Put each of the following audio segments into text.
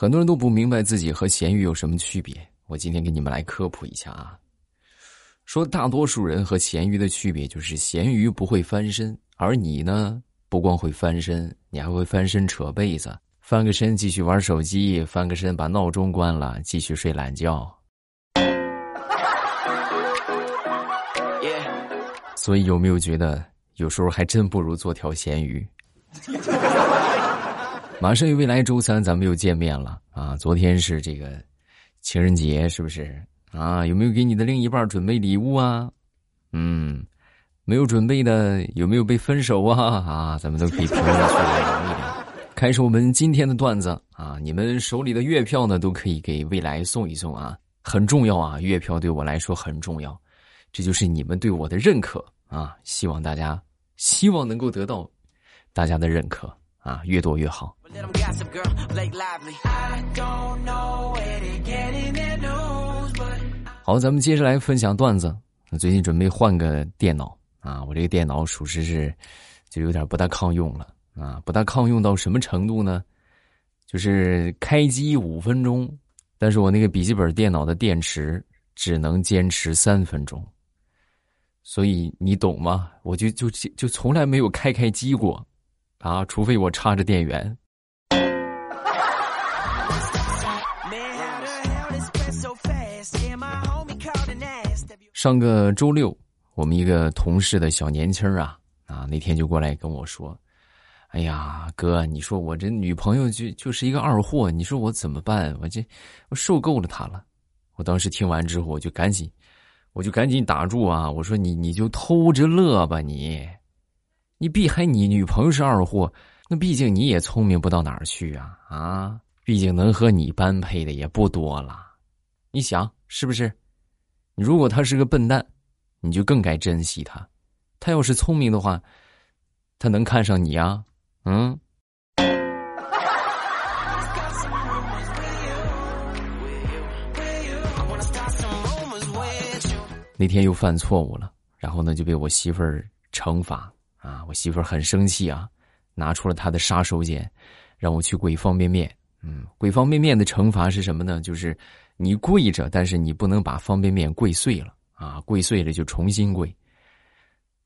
很多人都不明白自己和咸鱼有什么区别，我今天给你们来科普一下啊。说大多数人和咸鱼的区别就是咸鱼不会翻身，而你呢，不光会翻身，你还会翻身扯被子，翻个身继续玩手机，翻个身把闹钟关了继续睡懒觉。所以有没有觉得有时候还真不如做条咸鱼？马上未来周三咱们又见面了啊！昨天是这个情人节，是不是啊？有没有给你的另一半准备礼物啊？嗯，没有准备的有没有被分手啊？啊，咱们都可以评论区聊一聊。开始我们今天的段子啊！你们手里的月票呢，都可以给未来送一送啊，很重要啊！月票对我来说很重要，这就是你们对我的认可。啊，希望大家希望能够得到大家的认可啊，越多越好。好，咱们接着来分享段子。最近准备换个电脑啊，我这个电脑属实是就有点不大抗用了啊，不大抗用到什么程度呢？就是开机五分钟，但是我那个笔记本电脑的电池只能坚持三分钟。所以你懂吗？我就就就从来没有开开机过，啊，除非我插着电源。上个周六，我们一个同事的小年轻啊，啊，那天就过来跟我说：“哎呀，哥，你说我这女朋友就就是一个二货，你说我怎么办？我这我受够了她了。”我当时听完之后，我就赶紧。我就赶紧打住啊！我说你你就偷着乐吧你，你避开你女朋友是二货，那毕竟你也聪明不到哪儿去啊啊！毕竟能和你般配的也不多了，你想是不是？如果他是个笨蛋，你就更该珍惜他；他要是聪明的话，他能看上你啊？嗯。那天又犯错误了，然后呢就被我媳妇儿惩罚啊！我媳妇儿很生气啊，拿出了她的杀手锏，让我去跪方便面。嗯，跪方便面的惩罚是什么呢？就是你跪着，但是你不能把方便面跪碎了啊！跪碎了就重新跪。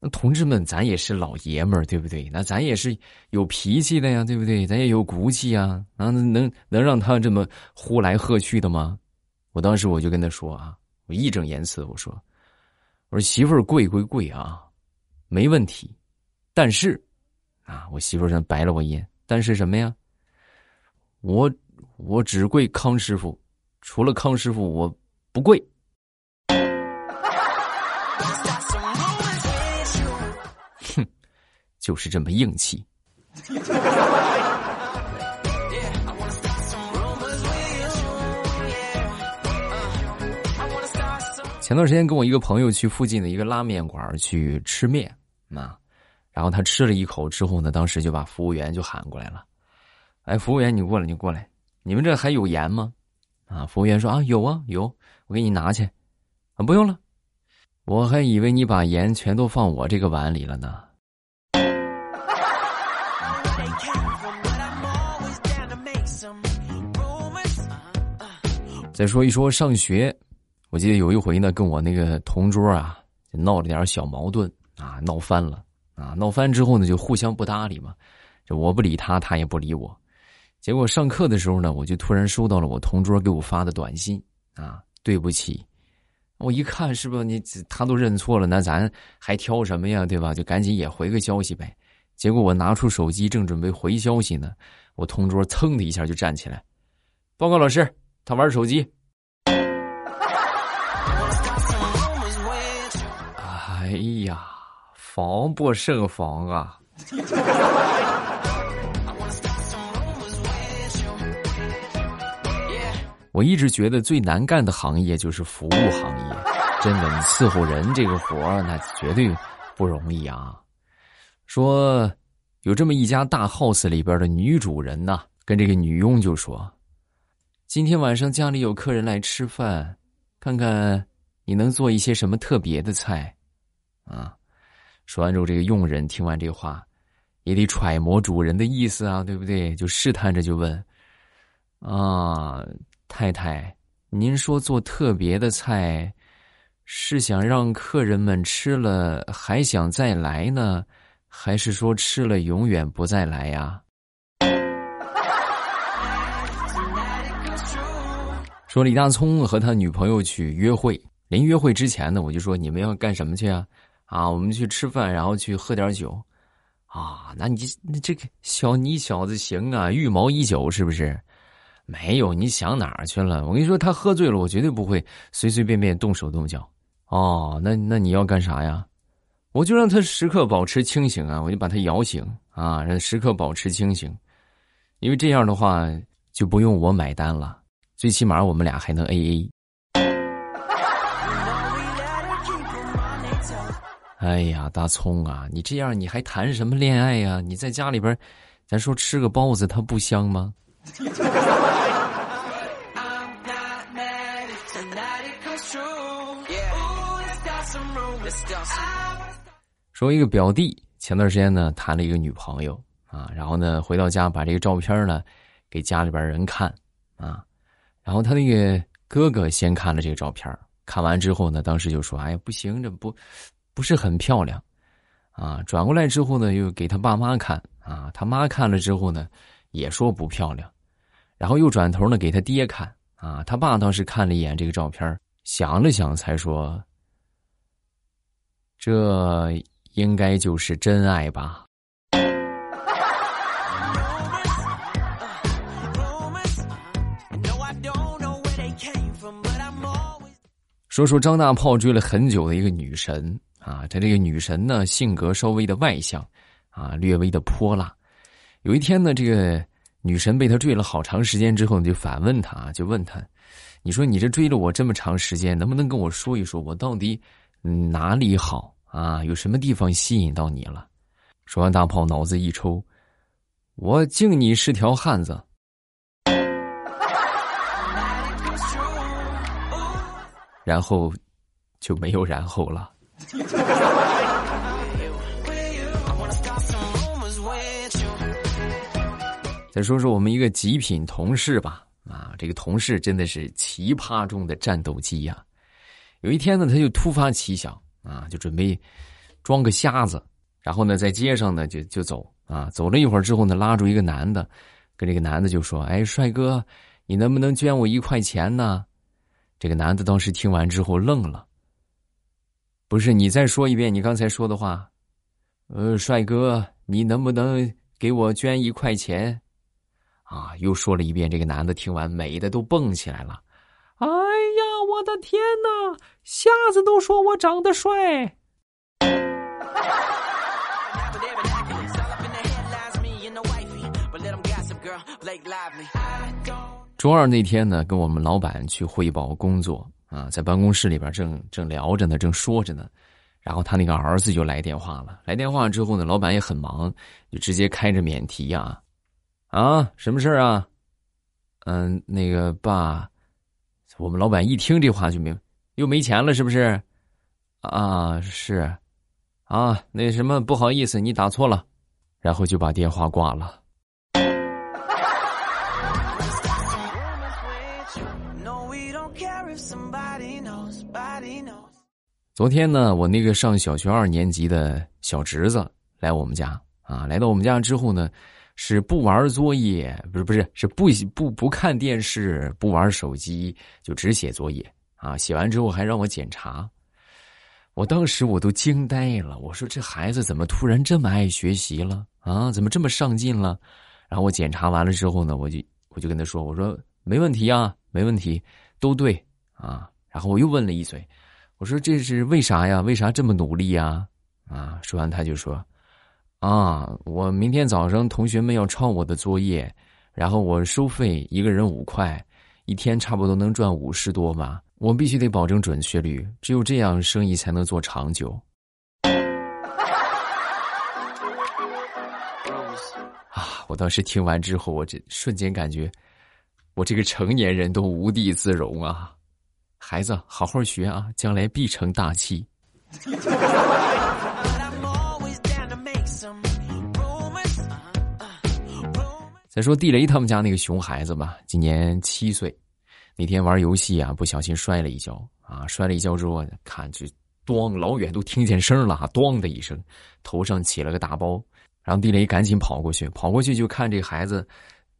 那同志们，咱也是老爷们儿，对不对？那咱也是有脾气的呀，对不对？咱也有骨气呀！啊，能能让他这么呼来喝去的吗？我当时我就跟他说啊，我义正言辞我说。我说媳妇儿跪归跪啊，没问题，但是，啊，我媳妇儿真白了我一眼。但是什么呀？我我只跪康师傅，除了康师傅我不跪。哼，就是这么硬气。前段时间跟我一个朋友去附近的一个拉面馆去吃面啊，然后他吃了一口之后呢，当时就把服务员就喊过来了，哎，服务员你过来，你过来，你们这还有盐吗？啊，服务员说啊有啊有，我给你拿去，啊不用了，我还以为你把盐全都放我这个碗里了呢。再说一说上学。我记得有一回呢，跟我那个同桌啊，闹了点小矛盾啊，闹翻了啊，闹翻之后呢，就互相不搭理嘛，就我不理他，他也不理我。结果上课的时候呢，我就突然收到了我同桌给我发的短信啊，对不起。我一看是不是你他都认错了，那咱还挑什么呀，对吧？就赶紧也回个消息呗。结果我拿出手机正准备回消息呢，我同桌噌的一下就站起来，报告老师，他玩手机。哎呀，防不胜防啊！我一直觉得最难干的行业就是服务行业，真的，你伺候人这个活儿那绝对不容易啊。说有这么一家大 house 里边的女主人呢，跟这个女佣就说：“今天晚上家里有客人来吃饭，看看你能做一些什么特别的菜。”啊，说完之后，这个佣人听完这话，也得揣摩主人的意思啊，对不对？就试探着就问：“啊，太太，您说做特别的菜，是想让客人们吃了还想再来呢，还是说吃了永远不再来呀？说李大聪和他女朋友去约会，临约会之前呢，我就说你们要干什么去啊？啊，我们去吃饭，然后去喝点酒。啊，那你你这个小你小子行啊，预谋已久是不是？没有，你想哪儿去了？我跟你说，他喝醉了，我绝对不会随随便便动手动脚。哦，那那你要干啥呀？我就让他时刻保持清醒啊，我就把他摇醒啊，让他时刻保持清醒，因为这样的话就不用我买单了。最起码我们俩还能 A A。哎呀，大葱啊，你这样你还谈什么恋爱呀？你在家里边，咱说吃个包子，它不香吗？说一个表弟前段时间呢谈了一个女朋友啊，然后呢回到家把这个照片呢给家里边人看啊。然后他那个哥哥先看了这个照片，看完之后呢，当时就说：“哎呀，不行，这不不是很漂亮，啊。”转过来之后呢，又给他爸妈看，啊，他妈看了之后呢，也说不漂亮。然后又转头呢给他爹看，啊，他爸当时看了一眼这个照片，想了想才说：“这应该就是真爱吧。”说说张大炮追了很久的一个女神啊，他这个女神呢性格稍微的外向，啊略微的泼辣。有一天呢，这个女神被他追了好长时间之后，就反问他，就问他：“你说你这追了我这么长时间，能不能跟我说一说，我到底哪里好啊？有什么地方吸引到你了？”说完，大炮脑子一抽：“我敬你是条汉子。”然后就没有然后了。再说说我们一个极品同事吧，啊，这个同事真的是奇葩中的战斗机呀。有一天呢，他就突发奇想啊，就准备装个瞎子，然后呢，在街上呢就就走啊，走了一会儿之后呢，拉住一个男的，跟这个男的就说：“哎，帅哥，你能不能捐我一块钱呢？”这个男的当时听完之后愣了。不是你再说一遍你刚才说的话，呃，帅哥，你能不能给我捐一块钱？啊，又说了一遍。这个男的听完美的都蹦起来了。哎呀，我的天哪！瞎子都说我长得帅。周二那天呢，跟我们老板去汇报工作啊，在办公室里边正正聊着呢，正说着呢，然后他那个儿子就来电话了。来电话之后呢，老板也很忙，就直接开着免提呀，啊，什么事啊？嗯，那个爸，我们老板一听这话就明，又没钱了是不是？啊，是，啊，那什么，不好意思，你打错了，然后就把电话挂了。昨天呢，我那个上小学二年级的小侄子来我们家啊，来到我们家之后呢，是不玩作业，不是不是是不不不看电视，不玩手机，就只写作业啊。写完之后还让我检查，我当时我都惊呆了，我说这孩子怎么突然这么爱学习了啊？怎么这么上进了？然后我检查完了之后呢，我就我就跟他说，我说没问题啊，没问题，都对啊。然后我又问了一嘴。我说这是为啥呀？为啥这么努力呀？啊！说完他就说：“啊，我明天早上同学们要抄我的作业，然后我收费一个人五块，一天差不多能赚五十多吧。我必须得保证准确率，只有这样生意才能做长久。”啊！我当时听完之后，我这瞬间感觉，我这个成年人都无地自容啊！孩子，好好学啊，将来必成大器。再说地雷他们家那个熊孩子吧，今年七岁，那天玩游戏啊，不小心摔了一跤啊，摔了一跤之后，看就咣，老远都听见声了，咣的一声，头上起了个大包。然后地雷赶紧跑过去，跑过去就看这孩子，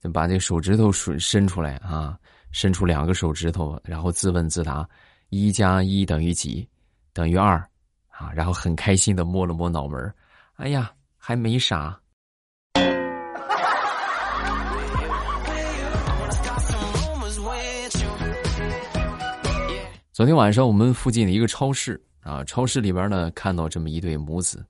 就把这手指头伸伸出来啊，伸出两个手指头，然后自问自答：一加一等于几？等于二啊！然后很开心的摸了摸脑门哎呀，还没傻。昨天晚上我们附近的一个超市啊，超市里边呢看到这么一对母子。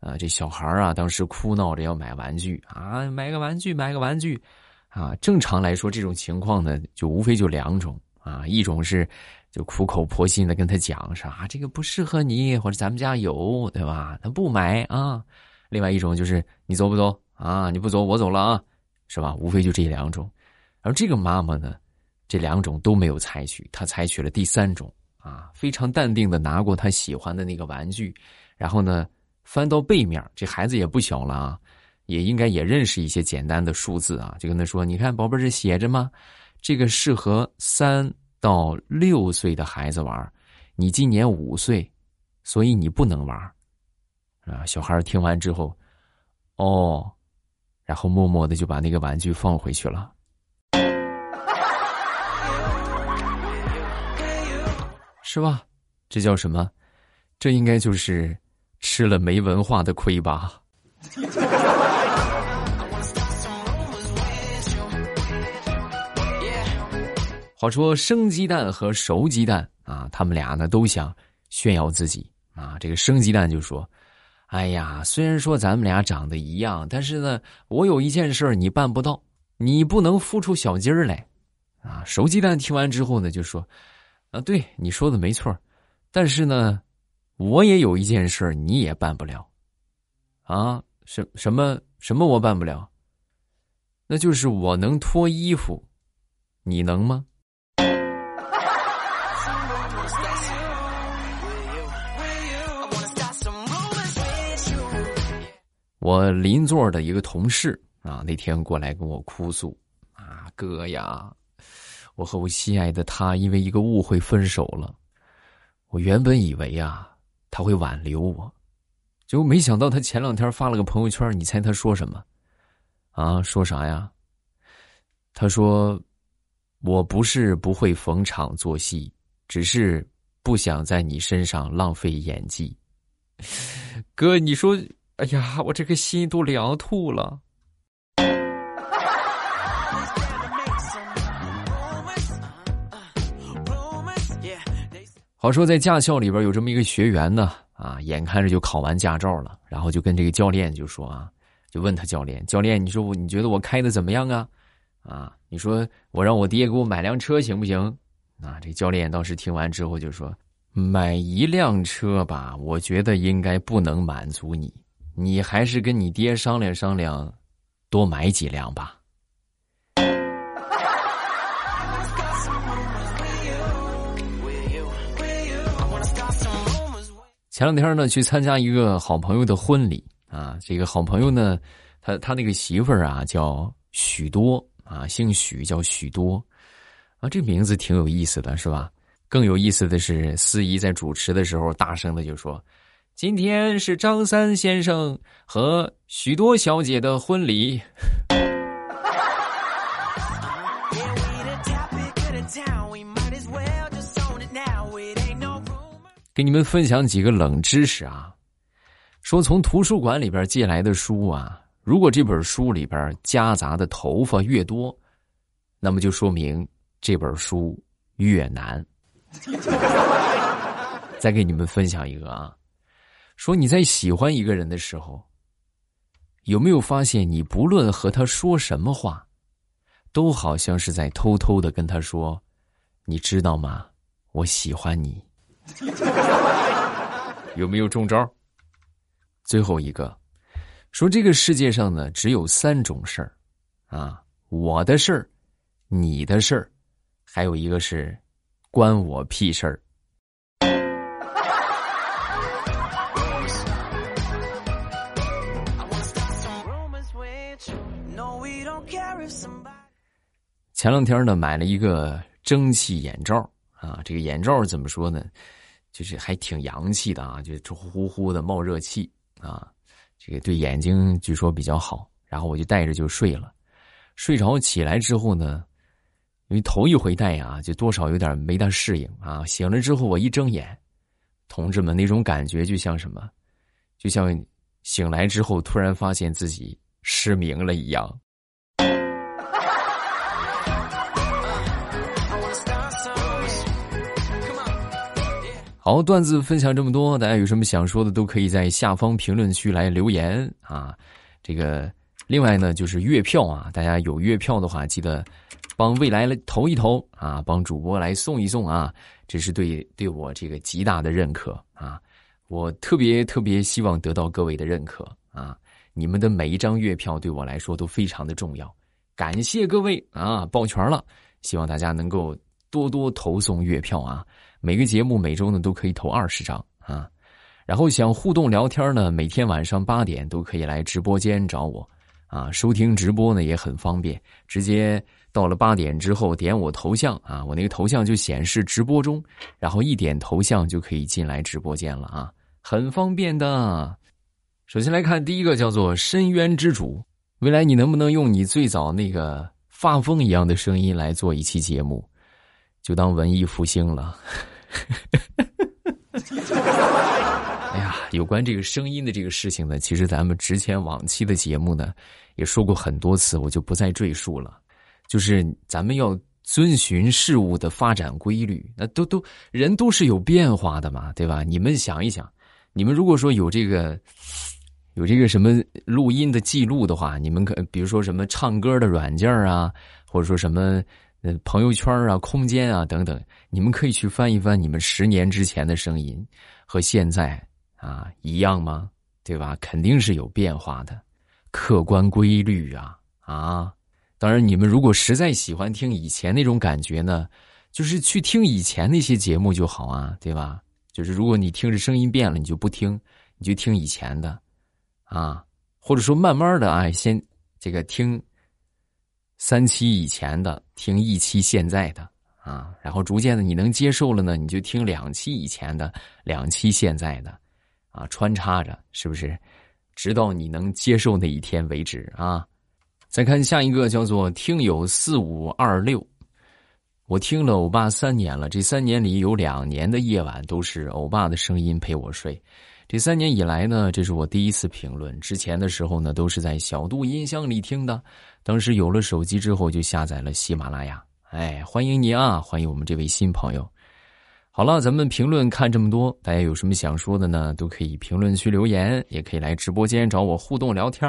啊，这小孩啊，当时哭闹着要买玩具啊，买个玩具，买个玩具，啊，正常来说这种情况呢，就无非就两种啊，一种是就苦口婆心的跟他讲说啊，这个不适合你，或者咱们家有，对吧？他不买啊。另外一种就是你走不走啊？你不走，我走了啊，是吧？无非就这两种。而这个妈妈呢，这两种都没有采取，她采取了第三种啊，非常淡定的拿过他喜欢的那个玩具，然后呢。翻到背面，这孩子也不小了啊，也应该也认识一些简单的数字啊，就跟他说：“你看，宝贝儿，这写着吗？这个适合三到六岁的孩子玩，你今年五岁，所以你不能玩。”啊，小孩听完之后，哦，然后默默的就把那个玩具放回去了。是吧？这叫什么？这应该就是。吃了没文化的亏吧？话说生鸡蛋和熟鸡蛋啊，他们俩呢都想炫耀自己啊。这个生鸡蛋就说：“哎呀，虽然说咱们俩长得一样，但是呢，我有一件事你办不到，你不能孵出小鸡儿来。”啊，熟鸡蛋听完之后呢，就说：“啊，对你说的没错，但是呢。”我也有一件事你也办不了，啊，什什么什么我办不了？那就是我能脱衣服，你能吗？我邻座的一个同事啊，那天过来跟我哭诉啊，哥呀，我和我心爱的他因为一个误会分手了。我原本以为啊。他会挽留我，结果没想到他前两天发了个朋友圈，你猜他说什么？啊，说啥呀？他说：“我不是不会逢场作戏，只是不想在你身上浪费演技。”哥，你说，哎呀，我这个心都凉透了。好说，在驾校里边有这么一个学员呢，啊，眼看着就考完驾照了，然后就跟这个教练就说啊，就问他教练，教练，你说我你觉得我开的怎么样啊？啊，你说我让我爹给我买辆车行不行？啊，这教练当时听完之后就说，买一辆车吧，我觉得应该不能满足你，你还是跟你爹商量商量，多买几辆吧。前两天呢，去参加一个好朋友的婚礼啊。这个好朋友呢，他他那个媳妇儿啊叫许多啊，姓许叫许多啊，这名字挺有意思的，是吧？更有意思的是，司仪在主持的时候，大声的就说：“今天是张三先生和许多小姐的婚礼。”给你们分享几个冷知识啊，说从图书馆里边借来的书啊，如果这本书里边夹杂的头发越多，那么就说明这本书越难。再给你们分享一个啊，说你在喜欢一个人的时候，有没有发现你不论和他说什么话，都好像是在偷偷的跟他说，你知道吗？我喜欢你。有没有中招？最后一个，说这个世界上呢，只有三种事儿，啊，我的事儿，你的事儿，还有一个是关我屁事儿。前两天呢，买了一个蒸汽眼罩啊，这个眼罩怎么说呢？就是还挺洋气的啊，就呼呼的冒热气啊，这个对眼睛据说比较好。然后我就戴着就睡了，睡着起来之后呢，因为头一回戴啊，就多少有点没大适应啊。醒了之后我一睁眼，同志们那种感觉就像什么，就像醒来之后突然发现自己失明了一样。好，段子分享这么多，大家有什么想说的，都可以在下方评论区来留言啊。这个。另外呢，就是月票啊，大家有月票的话，记得帮未来来投一投啊，帮主播来送一送啊，这是对对我这个极大的认可啊！我特别特别希望得到各位的认可啊！你们的每一张月票对我来说都非常的重要，感谢各位啊！抱拳了，希望大家能够多多投送月票啊！每个节目每周呢都可以投二十张啊，然后想互动聊天呢，每天晚上八点都可以来直播间找我。啊，收听直播呢也很方便，直接到了八点之后点我头像啊，我那个头像就显示直播中，然后一点头像就可以进来直播间了啊，很方便的。首先来看第一个叫做深渊之主，未来你能不能用你最早那个发疯一样的声音来做一期节目，就当文艺复兴了。哎呀，有关这个声音的这个事情呢，其实咱们之前往期的节目呢。也说过很多次，我就不再赘述了。就是咱们要遵循事物的发展规律，那都都人都是有变化的嘛，对吧？你们想一想，你们如果说有这个有这个什么录音的记录的话，你们可比如说什么唱歌的软件啊，或者说什么呃朋友圈啊、空间啊等等，你们可以去翻一翻你们十年之前的声音和现在啊一样吗？对吧？肯定是有变化的。客观规律啊啊！当然，你们如果实在喜欢听以前那种感觉呢，就是去听以前那些节目就好啊，对吧？就是如果你听着声音变了，你就不听，你就听以前的啊，或者说慢慢的啊，先这个听三期以前的，听一期现在的啊，然后逐渐的你能接受了呢，你就听两期以前的，两期现在的啊，穿插着，是不是？直到你能接受那一天为止啊！再看下一个，叫做听友四五二六。我听了欧巴三年了，这三年里有两年的夜晚都是欧巴的声音陪我睡。这三年以来呢，这是我第一次评论。之前的时候呢，都是在小度音箱里听的。当时有了手机之后，就下载了喜马拉雅。哎，欢迎你啊！欢迎我们这位新朋友。好了，咱们评论看这么多，大家有什么想说的呢？都可以评论区留言，也可以来直播间找我互动聊天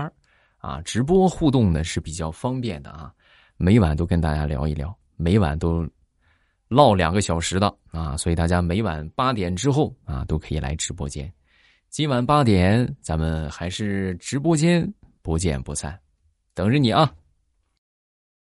啊，直播互动呢是比较方便的啊，每晚都跟大家聊一聊，每晚都唠两个小时的啊，所以大家每晚八点之后啊都可以来直播间。今晚八点，咱们还是直播间不见不散，等着你啊。